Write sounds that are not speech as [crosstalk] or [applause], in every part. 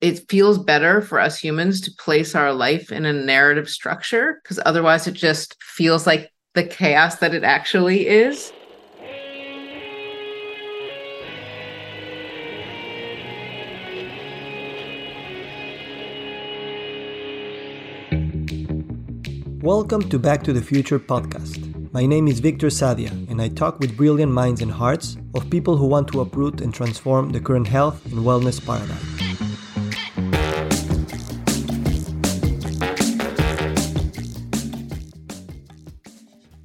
it feels better for us humans to place our life in a narrative structure because otherwise it just feels like the chaos that it actually is. Welcome to Back to the Future podcast. My name is Victor Sadia, and I talk with brilliant minds and hearts of people who want to uproot and transform the current health and wellness paradigm.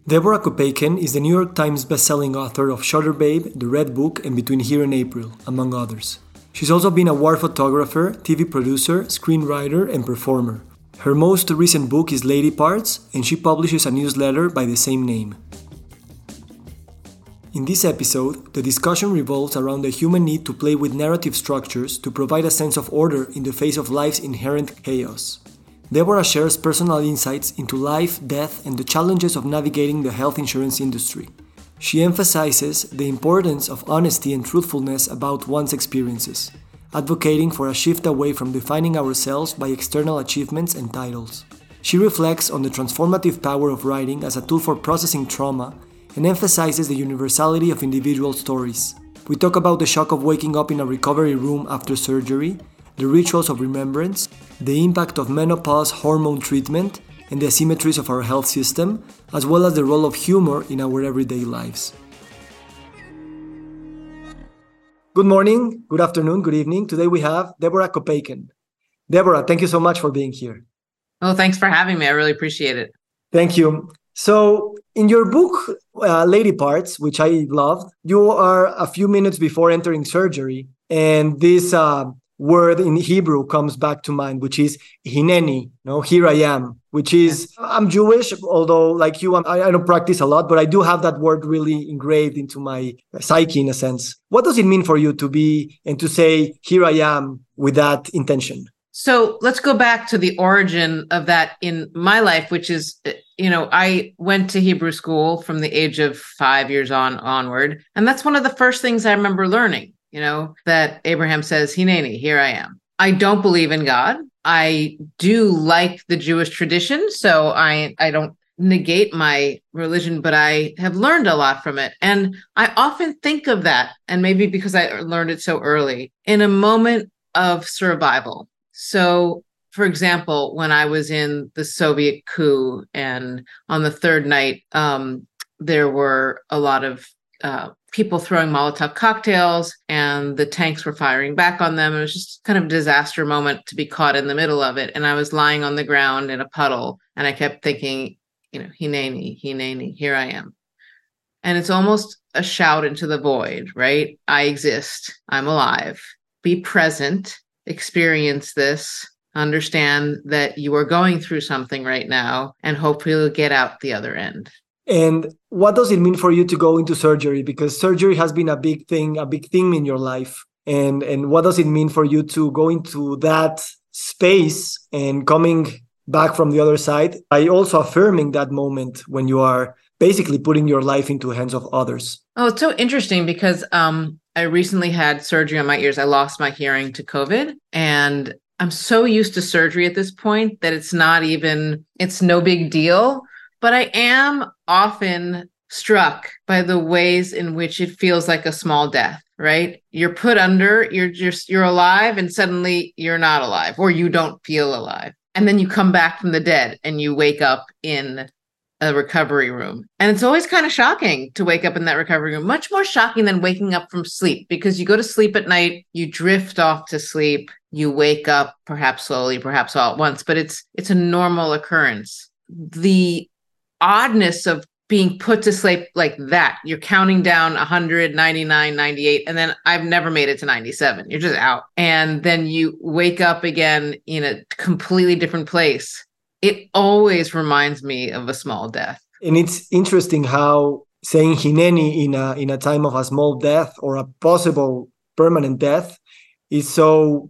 Deborah Copaken is the New York Times bestselling author of Shutter Babe, The Red Book, and Between Here and April, among others. She's also been a war photographer, TV producer, screenwriter, and performer. Her most recent book is Lady Parts, and she publishes a newsletter by the same name. In this episode, the discussion revolves around the human need to play with narrative structures to provide a sense of order in the face of life's inherent chaos. Deborah shares personal insights into life, death, and the challenges of navigating the health insurance industry. She emphasizes the importance of honesty and truthfulness about one's experiences advocating for a shift away from defining ourselves by external achievements and titles. She reflects on the transformative power of writing as a tool for processing trauma and emphasizes the universality of individual stories. We talk about the shock of waking up in a recovery room after surgery, the rituals of remembrance, the impact of menopause hormone treatment, and the asymmetries of our health system, as well as the role of humor in our everyday lives. Good morning, good afternoon, good evening. Today we have Deborah Copaken. Deborah, thank you so much for being here. Oh, thanks for having me. I really appreciate it. Thank you. So, in your book, uh, Lady Parts, which I loved, you are a few minutes before entering surgery, and this uh, word in Hebrew comes back to mind, which is hineni, no, here I am, which is, I'm Jewish, although like you, I, I don't practice a lot, but I do have that word really engraved into my psyche in a sense. What does it mean for you to be and to say, here I am with that intention? So let's go back to the origin of that in my life, which is, you know, I went to Hebrew school from the age of five years on onward. And that's one of the first things I remember learning you know, that Abraham says, Hineni, here I am. I don't believe in God. I do like the Jewish tradition, so I I don't negate my religion, but I have learned a lot from it. And I often think of that, and maybe because I learned it so early, in a moment of survival. So, for example, when I was in the Soviet coup, and on the third night, um, there were a lot of uh, people throwing Molotov cocktails and the tanks were firing back on them. It was just kind of a disaster moment to be caught in the middle of it. And I was lying on the ground in a puddle and I kept thinking, you know, Hineni, Hineni, here I am. And it's almost a shout into the void, right? I exist. I'm alive. Be present, experience this, understand that you are going through something right now, and hopefully you'll get out the other end. And what does it mean for you to go into surgery? Because surgery has been a big thing, a big theme in your life. And and what does it mean for you to go into that space and coming back from the other side? I also affirming that moment when you are basically putting your life into hands of others. Oh, it's so interesting because um I recently had surgery on my ears. I lost my hearing to COVID and I'm so used to surgery at this point that it's not even it's no big deal but I am often struck by the ways in which it feels like a small death right? You're put under you're just you're alive and suddenly you're not alive or you don't feel alive. And then you come back from the dead and you wake up in a recovery room. And it's always kind of shocking to wake up in that recovery room much more shocking than waking up from sleep because you go to sleep at night you drift off to sleep you wake up perhaps slowly perhaps all at once but it's it's a normal occurrence. The oddness of being put to sleep like that. You're counting down 100, 99, 98, and then I've never made it to 97. You're just out. And then you wake up again in a completely different place. It always reminds me of a small death. And it's interesting how saying hineni in a in a time of a small death or a possible permanent death is so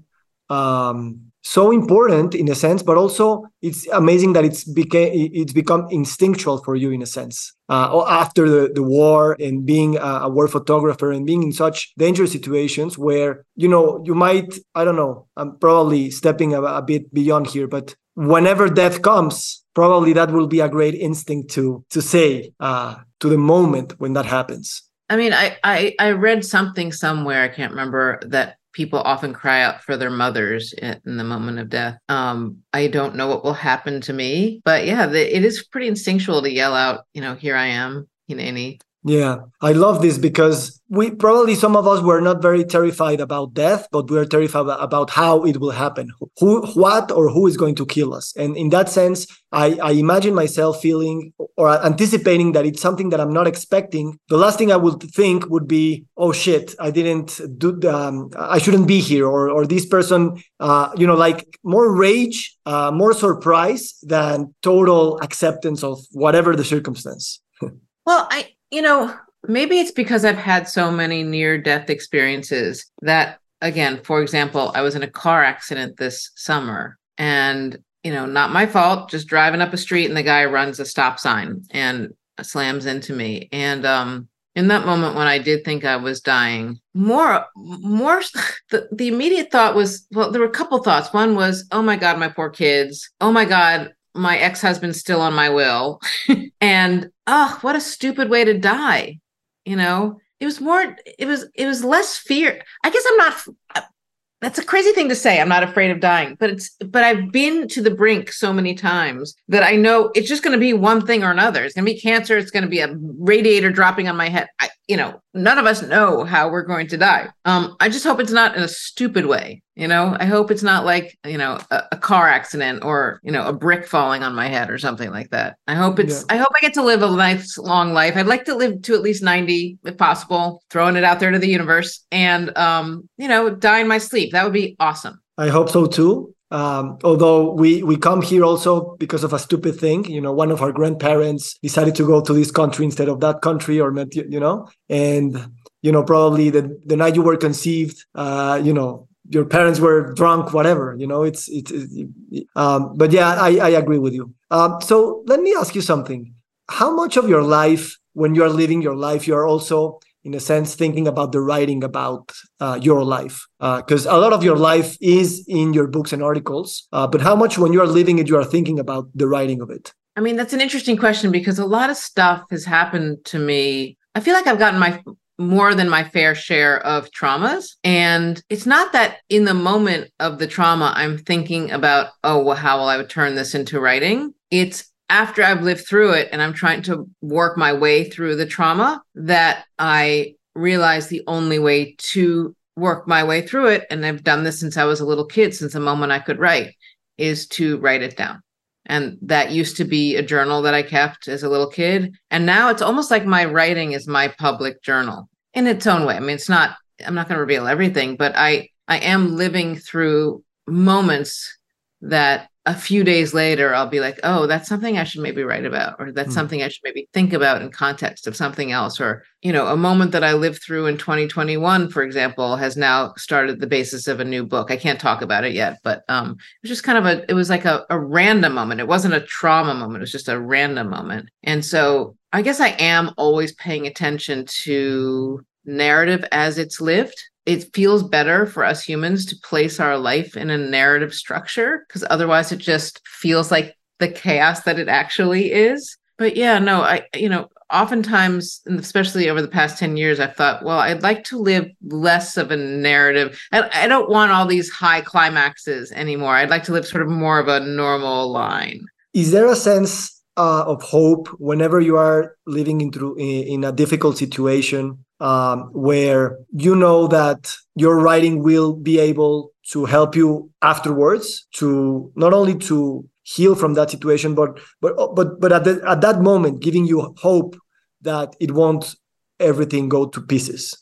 um so important in a sense, but also it's amazing that it's became it's become instinctual for you in a sense. Uh, after the, the war and being a, a, war photographer and being in such dangerous situations where you know you might I don't know I'm probably stepping a, a bit beyond here, but whenever death comes, probably that will be a great instinct to to say uh, to the moment when that happens. I mean, I, I I read something somewhere I can't remember that people often cry out for their mothers in the moment of death. Um, I don't know what will happen to me, but yeah, the, it is pretty instinctual to yell out, you know, here I am, Hineni. Yeah, I love this because we probably some of us were not very terrified about death, but we are terrified about how it will happen, who, what, or who is going to kill us. And in that sense, I, I imagine myself feeling or anticipating that it's something that I'm not expecting. The last thing I would think would be, oh shit, I didn't do, um, I shouldn't be here, or or this person, uh, you know, like more rage, uh, more surprise than total acceptance of whatever the circumstance. [laughs] well, I you know, maybe it's because I've had so many near death experiences that, again, for example, I was in a car accident this summer and, you know, not my fault, just driving up a street and the guy runs a stop sign and slams into me. And, um, in that moment when I did think I was dying, more, more, [laughs] the, the immediate thought was, well, there were a couple thoughts. One was, oh my God, my poor kids. Oh my God, my ex-husband's still on my will [laughs] and oh what a stupid way to die you know? It was more it was it was less fear. I guess i'm not uh, that's a crazy thing to say i'm not afraid of dying but it's but i've been to the brink so many times that i know it's just going to be one thing or another. It's going to be cancer it's going to be a radiator dropping on my head. I, you know none of us know how we're going to die. Um i just hope it's not in a stupid way you know? I hope it's not like you know a, a, car accident or you know a brick falling on my head or something like that. I hope it's yeah. i hope i get to live a nice long life. I'd like to live to at least 90 if possible throwing it out there to the universe and um you know die in my sleep. That would be awesome. I hope so too um, although we we come here also because of a stupid thing you know one of our grandparents decided to go to this country instead of that country or you know and you know probably the the night you were conceived uh, you know your parents were drunk whatever you know it's it's, it's um, but yeah i i agree with you. Um, so let me ask you something. How much of your life when you are living your life you are also in a sense thinking about the writing about uh, your life because uh, a lot of your life is in your books and articles uh, but how much when you are living it you are thinking about the writing of it i mean that's an interesting question because a lot of stuff has happened to me i feel like i've gotten my more than my fair share of traumas. And it's not that in the moment of the trauma, I'm thinking about, oh, well, how will I turn this into writing? It's after I've lived through it and I'm trying to work my way through the trauma that I realize the only way to work my way through it, and I've done this since I was a little kid, since the moment I could write, is to write it down. And that used to be a journal that I kept as a little kid. And now it's almost like my writing is my public journal in its own way. I mean, it's not, I'm not going to reveal everything, but I, I am living through moments that a few days later I'll be like, oh, that's something I should maybe write about, or that's mm. something I should maybe think about in context of something else, or you know, a moment that I lived through in 2021, for example, has now started the basis of a new book. I can't talk about it yet, but um, it was just kind of a, it was like a, a random moment. It wasn't a trauma moment. It was just a random moment, and so I guess I am always paying attention to narrative as it's lived it feels better for us humans to place our life in a narrative structure because otherwise it just feels like the chaos that it actually is. But yeah, no, I, you know, oftentimes, especially over the past 10 years, I've thought, well, I'd like to live less of a narrative. I, I don't want all these high climaxes anymore. I'd like to live sort of more of a normal line. Is there a sense uh, of hope whenever you are living into in a difficult situation um, where you know that your writing will be able to help you afterwards to not only to heal from that situation but but but but at, the, at that moment giving you hope that it won't everything go to pieces.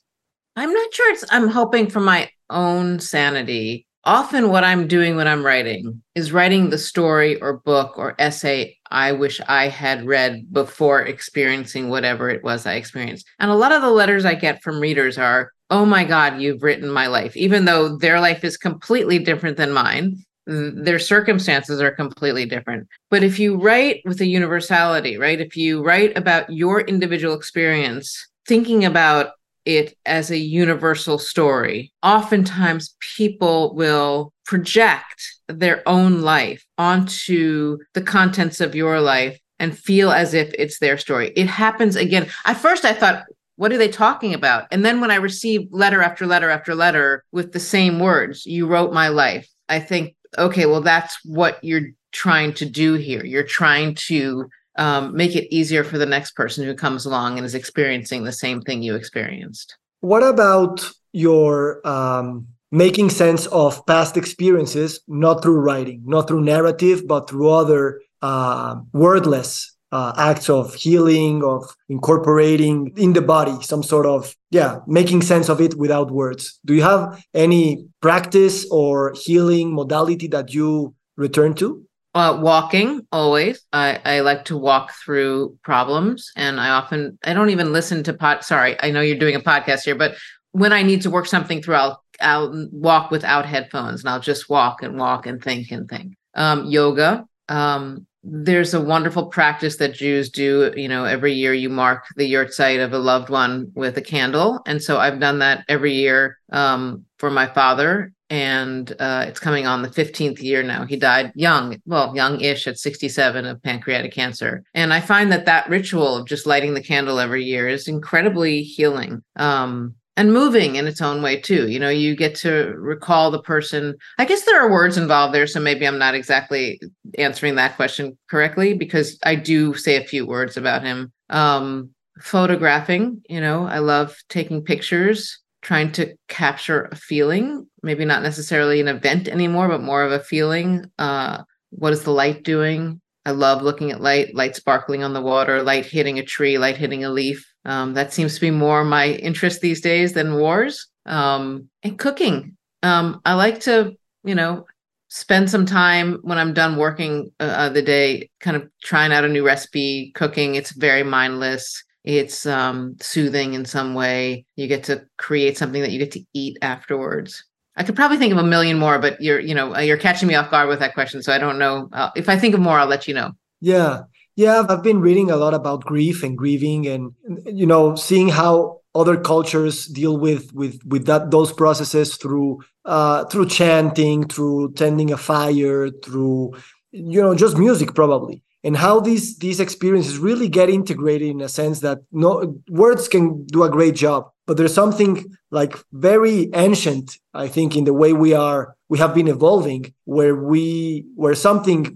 I'm not sure it's i'm hoping for my own sanity. Often what i'm doing when i'm writing is writing the story or book or essay I wish I had read before experiencing whatever it was I experienced. And a lot of the letters I get from readers are, oh my God, you've written my life, even though their life is completely different than mine. their circumstances are completely different. But if you write with a universality, right? If you write about your individual experience, thinking about it as a universal story, oftentimes people will project their own life onto the contents of your life and feel as if it's their story. It happens again. At first, I thought, what are they talking about? And then when I received letter after letter after letter with the same words, you wrote my life, I think okay, well, that's what you're trying to do here. You're trying to um, make it easier for the next person who comes along and is experiencing the same thing you experienced. What about your um, making sense of past experiences, not through writing, not through narrative, but through other uh, wordless uh, acts of healing, of incorporating in the body some sort of, yeah, making sense of it without words. Do you have any practice or healing modality that you return to? Uh, walking always. I, I like to walk through problems, and I often I don't even listen to pod. Sorry, I know you're doing a podcast here, but when I need to work something through, I'll I'll walk without headphones, and I'll just walk and walk and think and think. Um, yoga. Um, there's a wonderful practice that Jews do. You know, every year you mark the yahrzeit of a loved one with a candle, and so I've done that every year um, for my father, and uh, it's coming on the 15th year now. He died young, well, young-ish at 67 of pancreatic cancer, and I find that that ritual of just lighting the candle every year is incredibly healing. Um, and moving in its own way too you know you get to recall the person. I guess there are words involved there so maybe i'm not exactly answering that question correctly because i do say a few words about him. Um photographing you know i love taking pictures trying to capture a feeling maybe not necessarily an event anymore but more of a feeling. Uh what is the light doing i love looking at light light sparkling on the water light hitting a tree light hitting a leaf um, that seems to be more my interest these days than wars. Um, and cooking. Um, I like to, you know, spend some time when I'm done working uh, uh, the day, kind of trying out a new recipe, cooking. It's very mindless. It's um, soothing in some way. You get to create something that you get to eat afterwards. I could probably think of a million more, but you're, you know, you're catching me off guard with that question. So I don't know. Uh, if I think of more, I'll let you know. Yeah. Yeah, I've been reading a lot about grief and grieving, and you know, seeing how other cultures deal with with with that those processes through uh, through chanting, through tending a fire, through you know just music probably, and how these these experiences really get integrated in a sense that no words can do a great job, but there's something like very ancient, I think, in the way we are we have been evolving, where we where something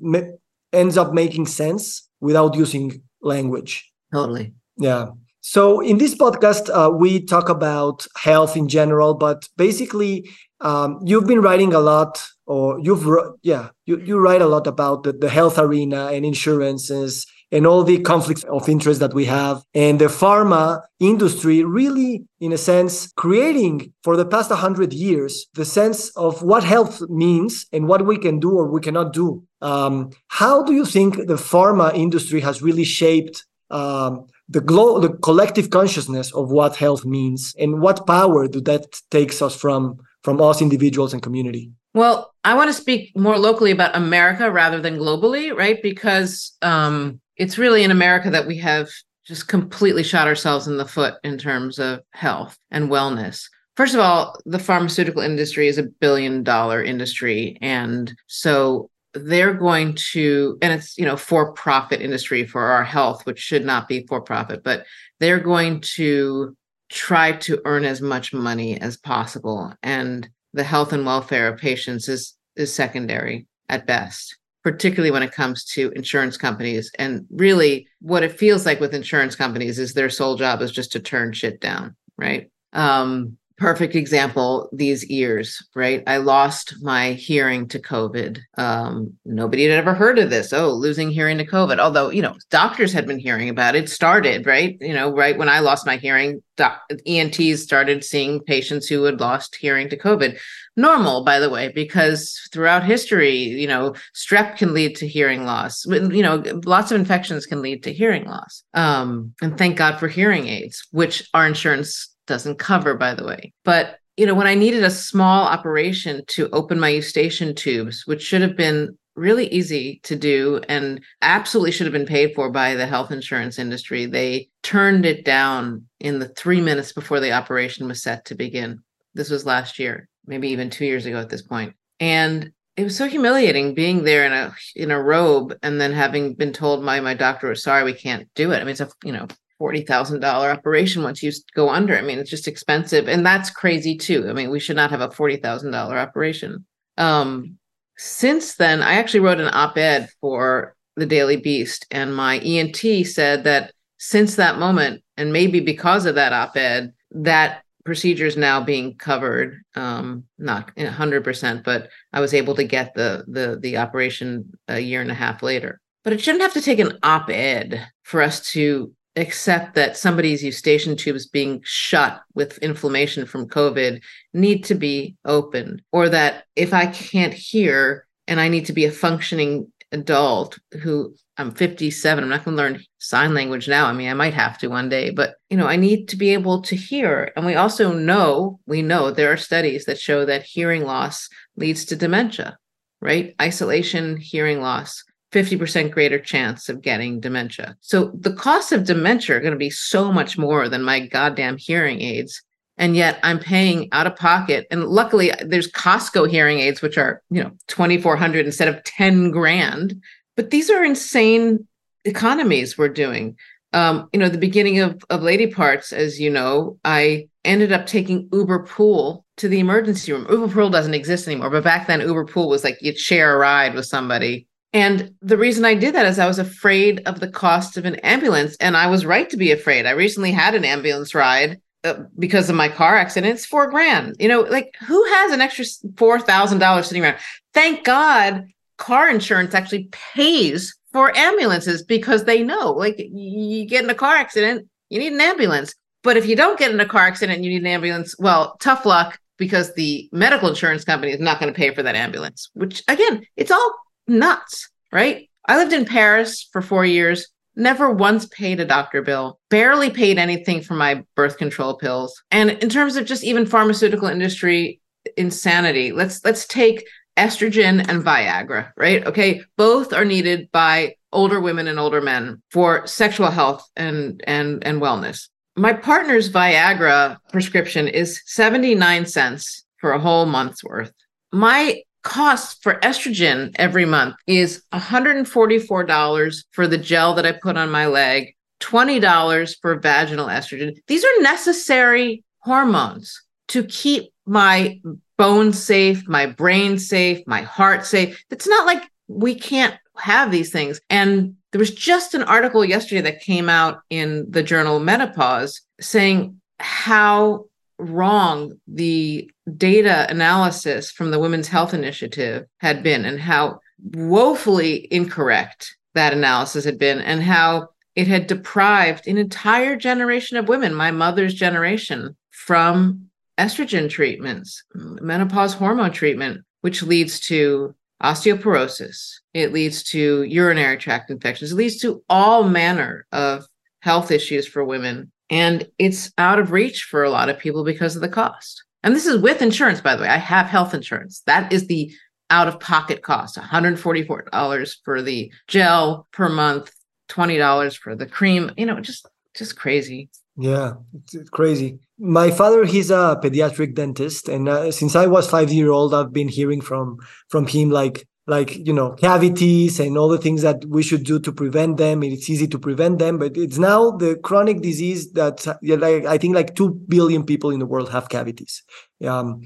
ends up making sense without using language. Totally. Yeah. So in this podcast, uh, we talk about health in general, but basically, um, you've been writing a lot, or you've yeah, you, you write a lot about the, the health arena and insurances and all the conflicts of interest that we have. And the pharma industry really in a sense creating for the past 100 years the sense of what health means and what we can do or we cannot do. Um, how do you think the pharma industry has really shaped um, the the collective consciousness of what health means? And what power do that takes us from from us individuals and community well i want to speak more locally about america rather than globally right because um, it's really in America that we have just completely shot ourselves in the foot in terms of health and wellness. First of all, the pharmaceutical industry is a billion dollar industry. And so they're going to, and it's, you know, for profit industry for our health, which should not be for profit, but they're going to try to earn as much money as possible. And the health and welfare of patients is, is secondary at best particularly when it comes to insurance companies. And really, what it feels like with insurance companies is their sole job is just to turn shit down, right? Um, perfect example these ears right? I lost my hearing to covid. Um, nobody had ever heard of this. Oh losing hearing to covid. Although you know doctors had been hearing about it started right? You know right when i lost my hearing doc- ents started seeing patients who had lost hearing to covid. Normal by the way because throughout history you know strep can lead to hearing loss. You know lots of infections can lead to hearing loss. Um, and thank god for hearing aids which our insurance doesn't cover, by the way. But you know, when I needed a small operation to open my eustachian tubes, which should have been really easy to do and absolutely should have been paid for by the health insurance industry, they turned it down in the three minutes before the operation was set to begin. This was last year, maybe even two years ago at this point. And it was so humiliating being there in a in a robe and then having been told by my doctor, sorry, we can't do it. I mean, it's a you know forty thousand dollar operation once you go under. I mean, it's just expensive, and that's crazy too. I mean, we should not have a forty thousand dollar operation. Um, since then, I actually wrote an op-ed for the Daily Beast, and my ENT said that since that moment, and maybe because of that op-ed, that procedure is now being covered. Um, not hundred percent, but I was able to get the the the operation a year and a half later. But it shouldn't have to take an op-ed for us to accept that somebody's eustachian tubes being shut with inflammation from COVID need to be open, or that if I can't hear and I need to be a functioning adult who I'm 57, I'm not going to learn sign language now. I mean, I might have to one day, but you know, I need to be able to hear. And we also know, we know there are studies that show that hearing loss leads to dementia, right? Isolation, hearing loss 50% greater chance of getting dementia. So the costs of dementia are going to be so much more than my goddamn hearing aids. And yet I'm paying out of pocket. And luckily there's Costco hearing aids, which are, you know, 2,400 instead of 10 grand. But these are insane economies we're doing. Um, you know, the beginning of, of Lady Parts, as you know, I ended up taking Uber Pool to the emergency room. Uber Pool doesn't exist anymore, but back then Uber Pool was like you'd share a ride with somebody and the reason I did that is I was afraid of the cost of an ambulance. And I was right to be afraid. I recently had an ambulance ride uh, because of my car accident. It's four grand. You know, like who has an extra $4,000 sitting around? Thank God car insurance actually pays for ambulances because they know like you get in a car accident, you need an ambulance. But if you don't get in a car accident and you need an ambulance, well, tough luck because the medical insurance company is not going to pay for that ambulance, which again, it's all nuts, right? I lived in Paris for four years, never once paid a doctor bill, barely paid anything for my birth control pills. And in terms of just even pharmaceutical industry insanity, let's let's take estrogen and Viagra, right? Okay, both are needed by older women and older men for sexual health and and and wellness. My partner's Viagra prescription is 79 cents for a whole month's worth. My cost for estrogen every month is $144 for the gel that I put on my leg, $20 for vaginal estrogen. These are necessary hormones to keep my bones safe, my brain safe, my heart safe. It's not like we can't have these things. And there was just an article yesterday that came out in the journal Menopause saying how wrong the data analysis from the Women's Health Initiative had been and how woefully incorrect that analysis had been and how it had deprived an entire generation of women, my mother's generation, from estrogen treatments, menopause hormone treatment, which leads to osteoporosis. It leads to urinary tract infections. It leads to all manner of health issues for women and it's out of reach for a lot of people because of the cost. And this is with insurance, by the way. I have health insurance. That is the out of pocket cost $144 for the gel per month, $20 for the cream, you know, just just crazy. Yeah, it's crazy. My father, he's a pediatric dentist, and uh, since I was five year old, I've been hearing from from him like like you know cavities and all the things that we should do to prevent them it's easy to prevent them but it's now the chronic disease that like i think like 2 billion people in the world have cavities. Um,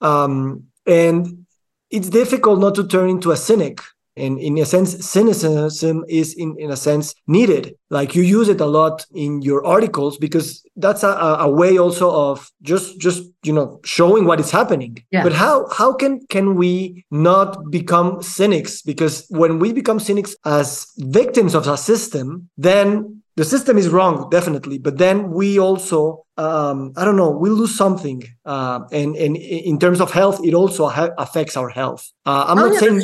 um, and it's difficult not to turn into a cynic and in a sense cynicism is in, in a sense needed. Like you use it a lot in your articles because that's a, a way also of just just you know showing what is happening. Yeah. but how how can can we not become cynics? Because when we become cynics as victims of a system then the system is wrong definitely. But then we also um, i don't know we lose something uh, and and in terms of health it also affects our health. Uh, i'm oh, not saying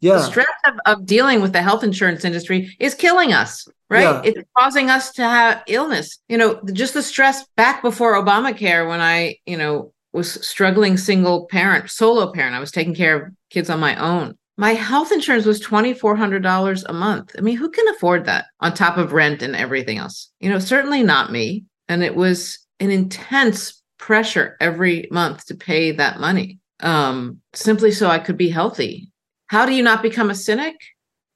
yeah. the stress of, of dealing with the health insurance industry is killing us right yeah. it's causing us to have illness you know just the stress back before obamacare when i you know was struggling single parent, solo parent. I was taking care of kids on my own. My health insurance was $2,400 a month. I mean, who can afford that on top of rent and everything else? You know, certainly not me. And it was an intense pressure every month to pay that money um, simply so I could be healthy. How do you not become a cynic?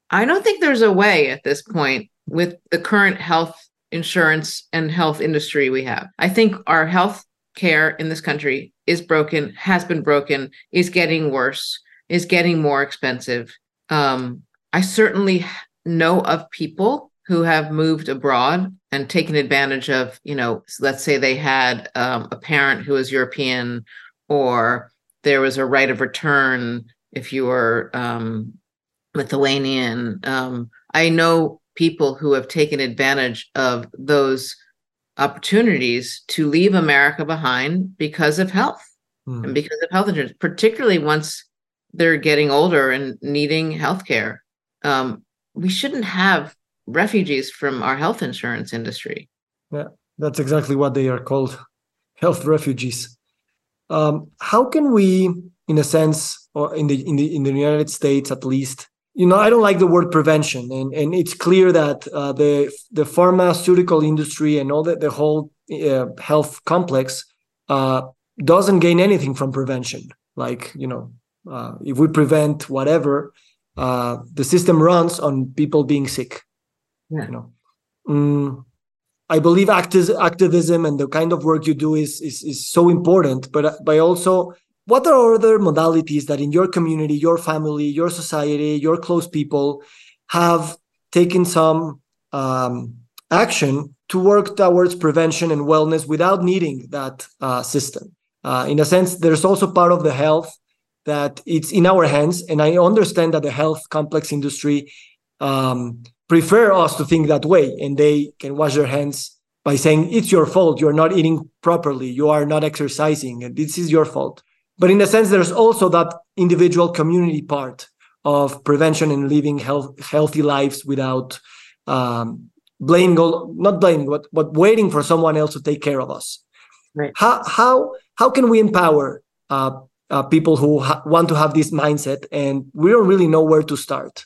I don't think there's a way at this point with the current health insurance and health industry we have. I think our health care in this country is broken, has been broken, is getting worse, is getting more expensive. Um, I certainly know of people who have moved abroad and taken advantage of, you know, let's say they had um, a parent who was European or there was a right of return if you are um, Lithuanian. Um, I know people who have taken advantage of those opportunities to leave America behind because of health mm. and because of health insurance, particularly once they're getting older and needing health care. Um, we shouldn't have refugees from our health insurance industry. Yeah, that's exactly what they are called health refugees. Um, how can we, in a sense, or in the in the in the United States at least, you know, I don't like the word prevention, and and it's clear that uh, the the pharmaceutical industry and all the the whole uh, health complex uh, doesn't gain anything from prevention. Like you know, uh, if we prevent whatever, uh, the system runs on people being sick. Yeah. You know, mm, I believe acti- activism and the kind of work you do is is is so important. But but also, what are other modalities that in your community, your family, your society, your close people have taken some um, action to work towards prevention and wellness without needing that uh, system? Uh, in a sense, there's also part of the health that it's in our hands, and I understand that the health complex industry. Um, prefer us to think that way and they can wash their hands by saying it's your fault you're not eating properly you are not exercising and this is your fault but in a sense there's also that individual community part of prevention and living health, healthy lives without um, blaming not blaming but, but waiting for someone else to take care of us. Right. How how how can we empower uh, uh, people who ha- want to have this mindset and we don't really know where to start?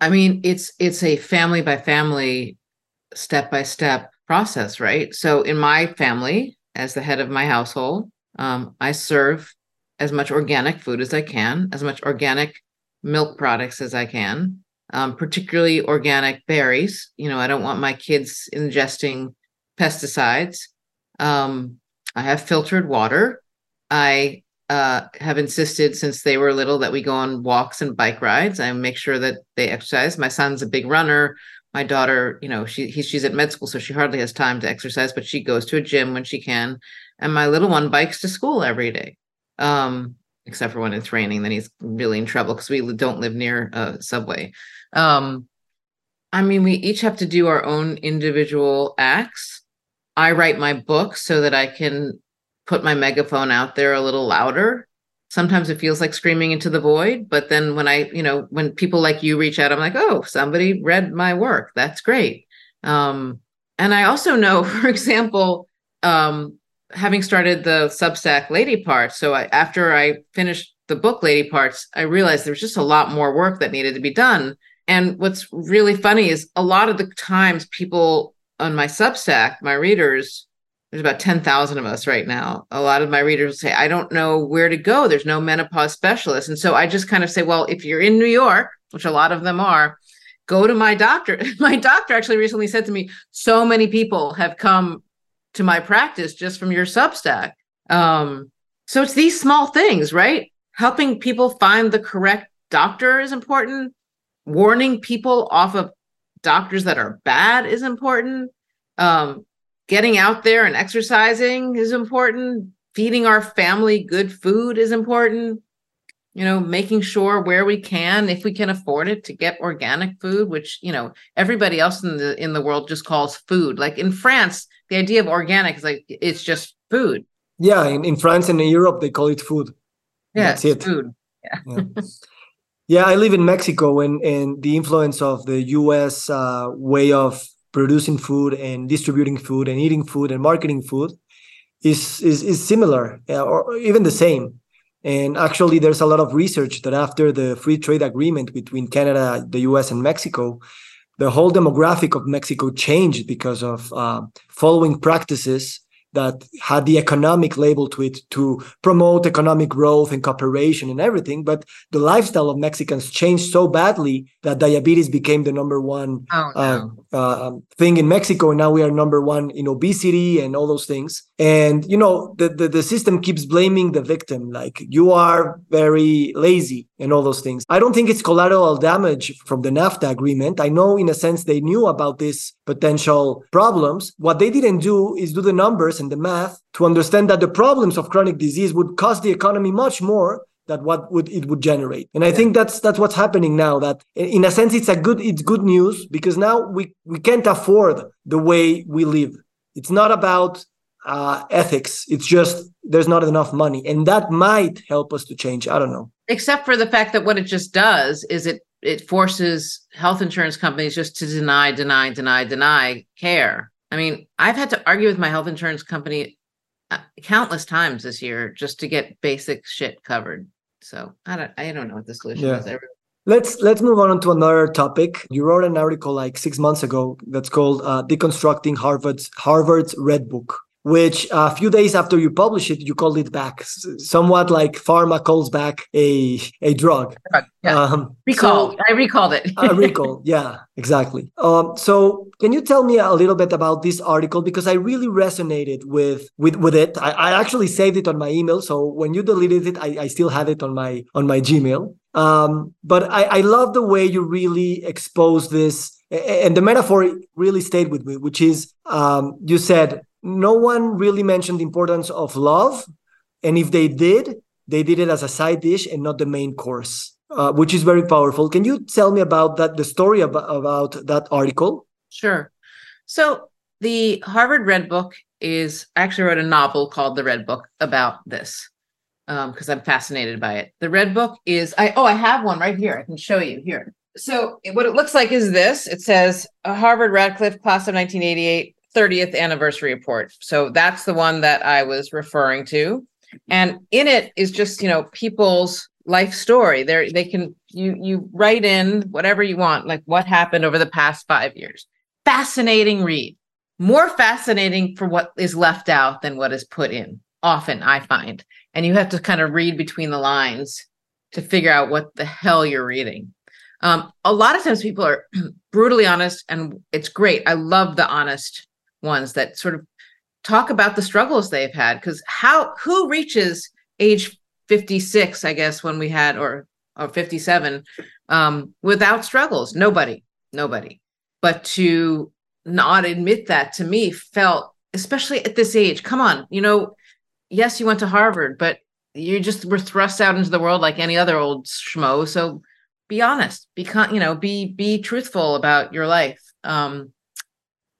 I mean, it's it's a family by family, step by step process, right? So in my family, as the head of my household, um, I serve as much organic food as I can, as much organic milk products as I can, um, particularly organic berries. You know, I don't want my kids ingesting pesticides. Um, I have filtered water. I uh, have insisted since they were little that we go on walks and bike rides. I make sure that they exercise. My son's a big runner. My daughter, you know, she he, she's at med school, so she hardly has time to exercise, but she goes to a gym when she can. And my little one bikes to school every day, um, except for when it's raining. Then he's really in trouble because we don't live near a subway. Um, I mean, we each have to do our own individual acts. I write my book so that I can put my megaphone out there a little louder sometimes it feels like screaming into the void but then when i you know when people like you reach out i'm like oh somebody read my work that's great um, and i also know [laughs] for example um, having started the substack lady parts so I, after i finished the book lady parts i realized there was just a lot more work that needed to be done and what's really funny is a lot of the times people on my substack my readers there's about 10,000 of us right now. A lot of my readers say, I don't know where to go. There's no menopause specialist. And so I just kind of say, well, if you're in New York, which a lot of them are, go to my doctor. [laughs] my doctor actually recently said to me, so many people have come to my practice just from your Substack. Um, so it's these small things, right? Helping people find the correct doctor is important. Warning people off of doctors that are bad is important. Um, getting out there and exercising is important feeding our family good food is important you know making sure where we can if we can afford it to get organic food which you know everybody else in the in the world just calls food like in france the idea of organic is like it's just food yeah in, in france and in europe they call it food yeah that's it food yeah. yeah. yeah i live in mexico and and the influence of the us uh, way of producing food and distributing food and eating food and marketing food is is, is similar uh, or even the same. And actually, there's a lot of research that after the free trade agreement between Canada, the US, and Mexico, the whole demographic of Mexico changed because of uh, following practices that had the economic label to it to promote economic growth and cooperation and everything. But the lifestyle of Mexicans changed so badly that diabetes became the number one oh, no. uh, uh, um, thing in Mexico. And now we are number one in obesity and all those things. And, you know, the, the, the system keeps blaming the victim, like you are very lazy and all those things. I don't think it's collateral damage from the NAFTA agreement. I know, in a sense, they knew about this potential problems. What they didn't do is do the numbers and the math to understand that the problems of chronic disease would cost the economy much more than what would it would generate. And I yeah. think that's that's what's happening now. That in a sense, it's a good it's good news because now we we can't afford the way we live. It's not about uh, ethics. It's just there's not enough money, and that might help us to change. I don't know. Except for the fact that what it just does is it it forces health insurance companies just to deny, deny, deny, deny care. I mean, I've had to argue with my health insurance company uh, countless times this year just to get basic shit covered. So I don't, I don't know what the solution yeah. is. Let's let's move on to another topic. You wrote an article like six months ago that's called uh, "Deconstructing Harvard's Harvard's Red Book." Which a few days after you publish it, you called it back, somewhat like pharma calls back a a drug. Yeah. Um, recalled. So, I recalled it. uh, recall. [laughs] Yeah, exactly. Um, so can you tell me a little bit about this article because I really resonated with with with it. I, I actually saved it on my email, so when you deleted it, I, I still had it on my on my Gmail. Um, but I, I love the way you really expose this and the metaphor really stayed with me, which is um, you said no one really mentioned the importance of love. And if they did, they did it as a side dish and not the main course, uh, which is very powerful. Can you tell me about that, the story about, about that article? Sure. So the Harvard Red Book is I actually wrote a novel called The Red Book about this because um, I'm fascinated by it. The Red Book is I oh I have one right here. I can show you here. So what it looks like is this. It says a Harvard Radcliffe class of 1988 30th anniversary report. So that's the one that I was referring to. And in it is just, you know, people's life story. There they can you you write in whatever you want, like what happened over the past 5 years. Fascinating read. More fascinating for what is left out than what is put in. Often I find. And you have to kind of read between the lines to figure out what the hell you're reading. Um, a lot of times people are [clears throat] brutally honest and it's great. I love the honest ones that sort of talk about the struggles they've had because how who reaches age 56 i guess when we had or or 57 um without struggles? Nobody nobody. But to not admit that to me felt especially at this age come on you know yes you went to harvard but you just were thrust out into the world like any other old schmo. So be honest be con- you know be be truthful about your life. Um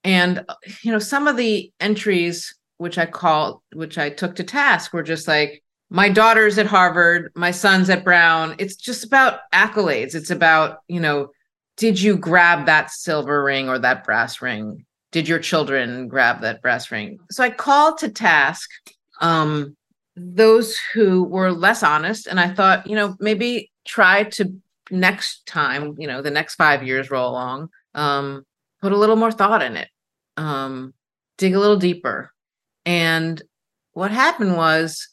and you know some of the entries which i call which i took to task were just like my daughter's at harvard my son's at brown. It's just about accolades. It's about you know did you grab that silver ring or that brass ring? Did your children grab that brass ring? So i called to task um those who were less honest and i thought you know maybe try to next time you know the next five years roll along um put a little more thought in it, um, dig a little deeper. And what happened was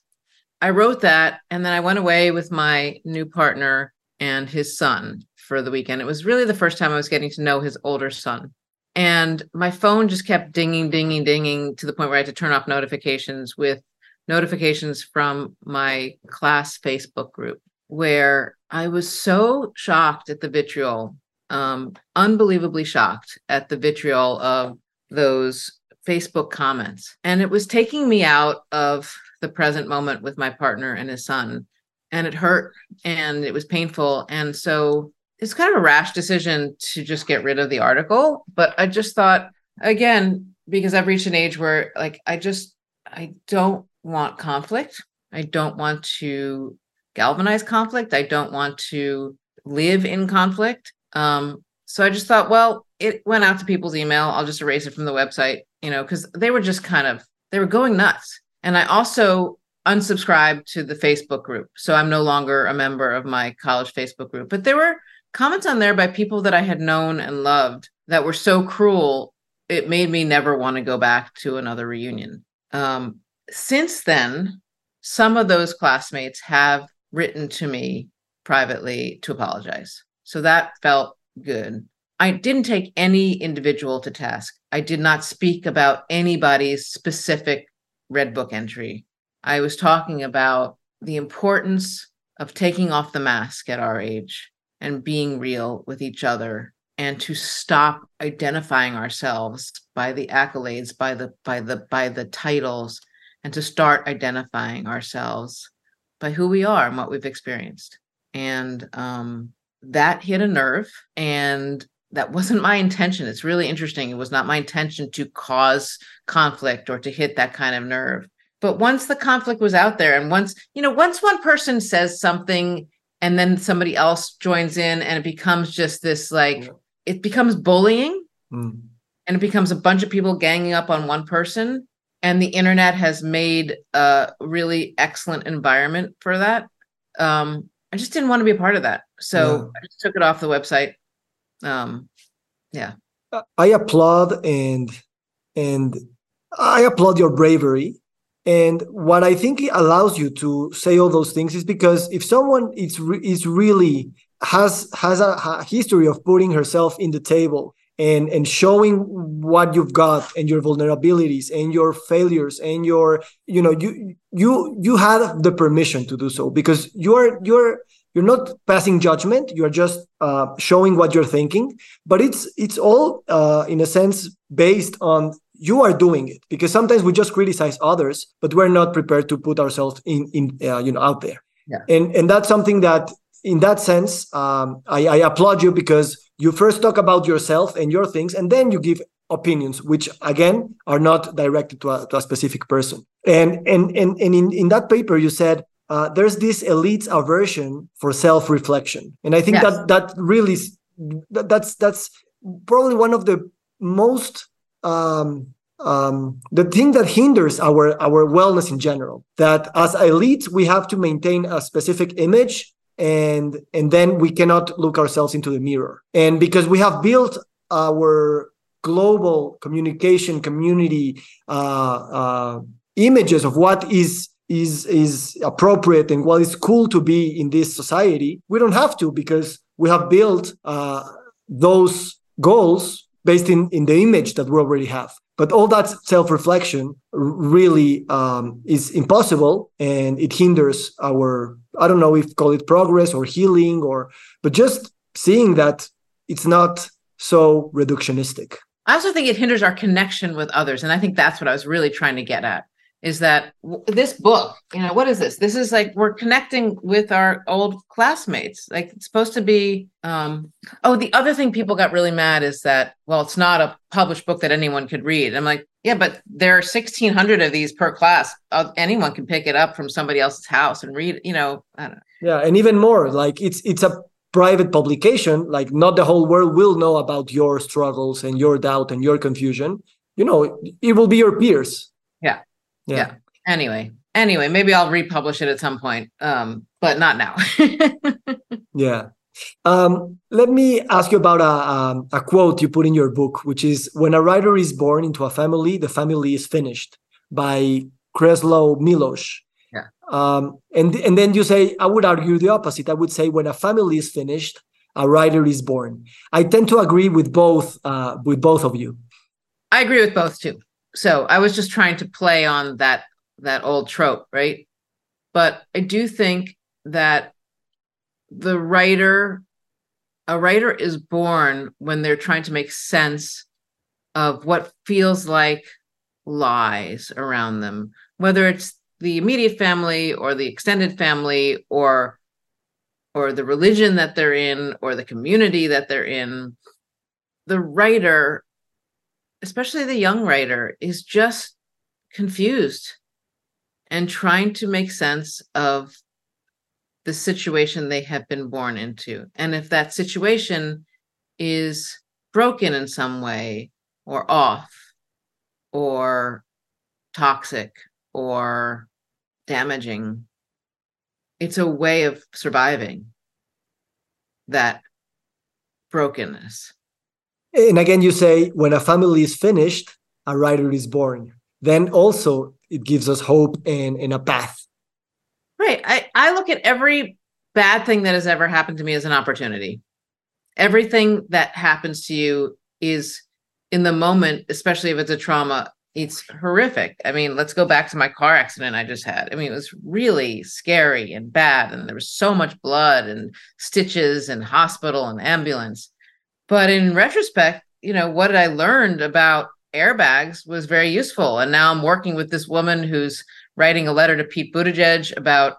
I wrote that and then I went away with my new partner and his son for the weekend. It was really the first time I was getting to know his older son. And my phone just kept dinging, dinging, dinging to the point where I had to turn off notifications with notifications from my class Facebook group, where I was so shocked at the vitriol um, unbelievably shocked at the vitriol of those Facebook comments. And it was taking me out of the present moment with my partner and his son. And it hurt and it was painful. And so it's kind of a rash decision to just get rid of the article. But I just thought, again, because I've reached an age where like I just I don't want conflict. I don't want to galvanize conflict. I don't want to live in conflict. Um, so I just thought, well, it went out to people's email. I'll just erase it from the website, you know, because they were just kind of they were going nuts. And I also unsubscribed to the Facebook group. So I'm no longer a member of my college Facebook group. But there were comments on there by people that I had known and loved that were so cruel, it made me never want to go back to another reunion. Um, since then, some of those classmates have written to me privately to apologize. So that felt good. I didn't take any individual to task. I did not speak about anybody's specific Red Book entry. I was talking about the importance of taking off the mask at our age and being real with each other and to stop identifying ourselves by the accolades by the by the by the titles and to start identifying ourselves by who we are and what we've experienced and um, that hit a nerve and that wasn't my intention it's really interesting it was not my intention to cause conflict or to hit that kind of nerve but once the conflict was out there and once you know once one person says something and then somebody else joins in and it becomes just this like yeah. it becomes bullying mm. and it becomes a bunch of people ganging up on one person and the internet has made a really excellent environment for that um i just didn't want to be a part of that so yeah. i just took it off the website. Um yeah. I applaud and and i applaud your bravery. And what I think allows you to say all those things is because if someone is re- is really has has a, a, history of putting herself in the table and and showing what you've got and your vulnerabilities and your failures and your you know you you you have the permission to do so because you're you're you're not passing judgment you're just uh, showing what you're thinking but it's it's all uh, in a sense based on you are doing it because sometimes we just criticize others but we're not prepared to put ourselves in in uh, you know out there yeah. and and that's something that in that sense um, I, I applaud you because you first talk about yourself and your things and then you give opinions which again are not directed to a, to a specific person and and and, and in, in that paper you said uh, there's this elite aversion for self-reflection and i think yes. that that really that, that's that's probably one of the most um, um, the thing that hinders our our wellness in general. That as elites, we have to maintain a specific image, and and then we cannot look ourselves into the mirror. And because we have built our global communication community uh, uh, images of what is is is appropriate and what is cool to be in this society, we don't have to because we have built uh, those goals based in, in the image that we already have. But all that self reflection really um, is impossible and it hinders our, I don't know if call it progress or healing or, but just seeing that it's not so reductionistic. I also think it hinders our connection with others. And I think that's what I was really trying to get at is that this book, you know, what is this? This is like we're connecting with our old classmates. Like it's supposed to be um oh, the other thing people got really mad is that well, it's not a published book that anyone could read. I'm like, yeah, but there are 1600 of these per class. Uh, anyone can pick it up from somebody else's house and read, you know, Yeah, and even more, like it's it's a private publication, like not the whole world will know about your struggles and your doubt and your confusion. You know, it will be your peers. Yeah yeah. yeah. Anyway, anyway, maybe I'll republish it at some point, um, but not now. [laughs] yeah. Um, let me ask you about a, um, a quote you put in your book, which is When a writer is born into a family, the family is finished by Czesław Miłosz. Yeah. Um, and, and then you say, I would argue the opposite. I would say, when a family is finished, a writer is born. I tend to agree with both, uh, with both of you. I agree with both too so I was just trying to play on that that old trope, right? But I do think that the writer a writer is born when they're trying to make sense of what feels like lies around them, whether it's the immediate family or the extended family or or the religion that they're in or the community that they're in. The writer especially the young writer, is just confused and trying to make sense of the situation they have been born into. And if that situation is broken in some way, or off, or toxic, or damaging. It's a way of surviving that brokenness. And again, you say when a family is finished, a writer is born. Then also it gives us hope and, and a path. Right. I, I look at every bad thing that has ever happened to me as an opportunity. Everything that happens to you is in the moment, especially if it's a trauma, it's horrific. I mean, let's go back to my car accident I just had. I mean, it was really scary and bad, and there was so much blood and stitches and hospital and ambulance. But in retrospect, you know, what I learned about airbags was very useful. And now I'm working with this woman who's writing a letter to Pete Buttigieg about,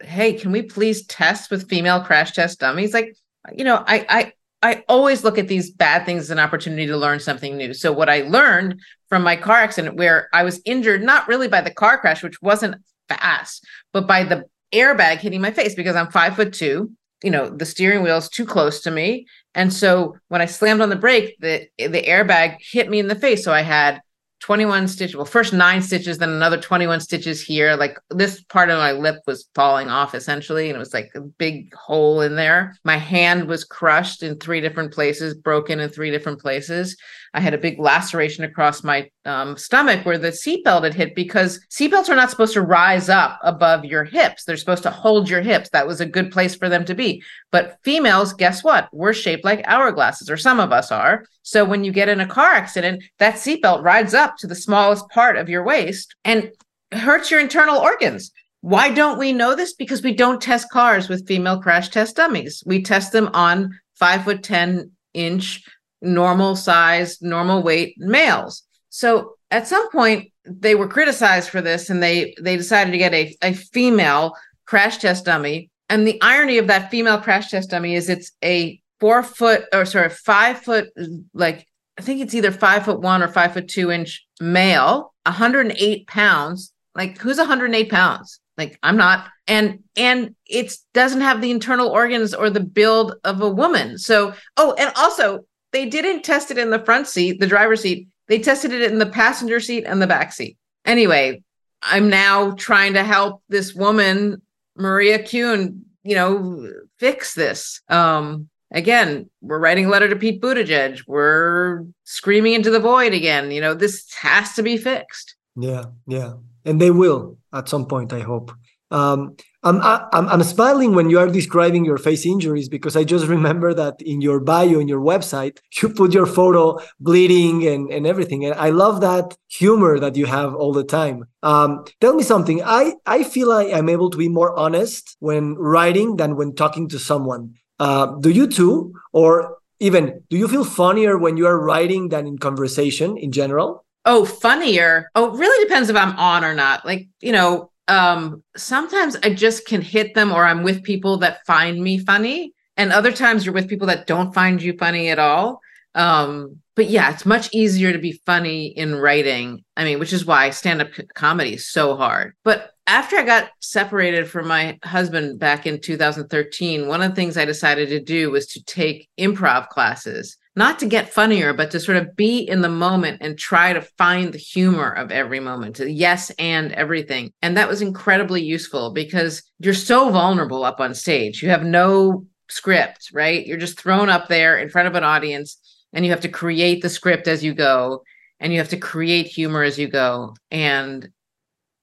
hey, can we please test with female crash test dummies? Like, you know, I I I always look at these bad things as an opportunity to learn something new. So what I learned from my car accident where I was injured not really by the car crash, which wasn't fast, but by the airbag hitting my face because I'm five foot two. You know, the steering wheel is too close to me. And so when I slammed on the brake, the the airbag hit me in the face. So I had 21 stitches. Well, first nine stitches, then another 21 stitches here. Like this part of my lip was falling off essentially, and it was like a big hole in there. My hand was crushed in three different places, broken in three different places. I had a big laceration across my um, stomach where the seatbelt had hit because seatbelts are not supposed to rise up above your hips. They're supposed to hold your hips. That was a good place for them to be. But females, guess what? We're shaped like hourglasses, or some of us are. So when you get in a car accident, that seatbelt rides up to the smallest part of your waist and hurts your internal organs. Why don't we know this? Because we don't test cars with female crash test dummies. We test them on five foot 10 inch normal size, normal weight males. So at some point they were criticized for this and they they decided to get a, a female crash test dummy. And the irony of that female crash test dummy is it's a four foot or sorry, five foot like I think it's either five foot one or five foot two inch male, 108 pounds. Like who's 108 pounds? Like I'm not. And and it doesn't have the internal organs or the build of a woman. So oh, and also they didn't test it in the front seat, the driver's seat. They tested it in the passenger seat and the back seat. Anyway, I'm now trying to help this woman, Maria Kuhn, you know, fix this. Um, again, we're writing a letter to Pete Buttigieg. We're screaming into the void again. You know, this has to be fixed. Yeah, yeah. And they will at some point, I hope. Um, I'm, I'm, I'm smiling when you are describing your face injuries because I just remember that in your bio, in your website, you put your photo bleeding and, and everything. And I love that humor that you have all the time. Um, tell me something. I, I feel like I'm able to be more honest when writing than when talking to someone. Uh, do you too? Or even do you feel funnier when you are writing than in conversation in general? Oh, funnier. Oh, really depends if I'm on or not. Like, you know, um sometimes i just can hit them or i'm with people that find me funny and other times you're with people that don't find you funny at all um but yeah it's much easier to be funny in writing i mean which is why stand-up comedy is so hard but after i got separated from my husband back in 2013 one of the things i decided to do was to take improv classes not to get funnier, but to sort of be in the moment and try to find the humor of every moment, yes and everything. And that was incredibly useful because you're so vulnerable up on stage. You have no script, right? You're just thrown up there in front of an audience and you have to create the script as you go and you have to create humor as you go. And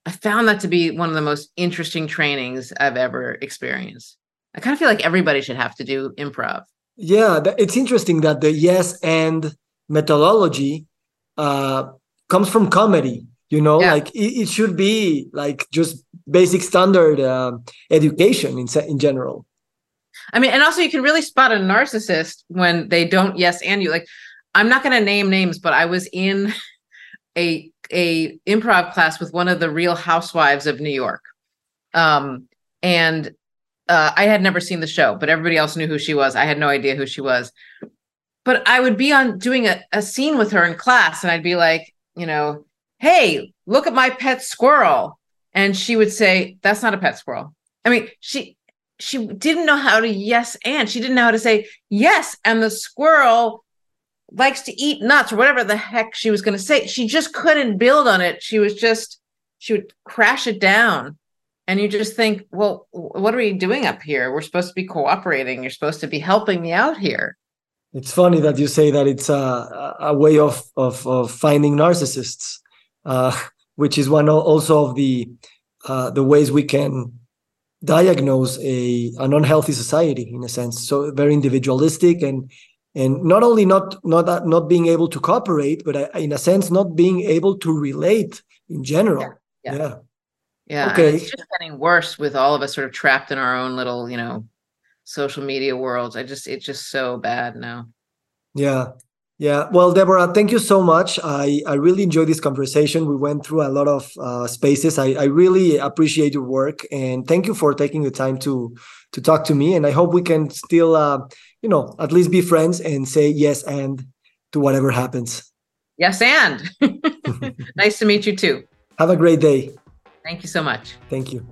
I found that to be one of the most interesting trainings I've ever experienced. I kind of feel like everybody should have to do improv. Yeah, it's interesting that the yes and methodology uh, comes from comedy. You know, yeah. like it, it, should be like just basic standard uh, education in in general. I mean, and also you can really spot a narcissist when they don't yes and you. Like, I'm not going to name names, but I was in [laughs] a a improv class with one of the Real Housewives of New York, um, and uh, I had never seen the show, but everybody else knew who she was. I had no idea who she was. But I would be on doing a, a scene with her in class, and I'd be like, you know, hey, look at my pet squirrel. And she would say, that's not a pet squirrel. I mean, she she didn't know how to yes and she didn't know how to say yes and the squirrel likes to eat nuts or whatever the heck she was going to say. She just couldn't build on it. She was just she would crash it down. And you just think well what are we doing up here? We're supposed to be cooperating. You're supposed to be helping me out here. It's funny that you say that it's a, a way of, of, of finding narcissists uh, which is one also of the uh, the ways we can diagnose a an unhealthy society in a sense. So very individualistic and and not only not not not being able to cooperate but uh, in a sense not being able to relate in general yeah yeah, yeah. okay it's just getting worse with all of us sort of trapped in our own little you know social media worlds i just it's just so bad now yeah yeah, well, Deborah, thank you so much. I, I really enjoyed this conversation. We went through a lot of uh, spaces. I, I really appreciate your work and thank you for taking the time to to talk to me. And I hope we can still, uh, you know, at least be friends and say yes and to whatever happens. Yes, and [laughs] [laughs] nice to meet you too. Have a great day. Thank you so much. Thank you.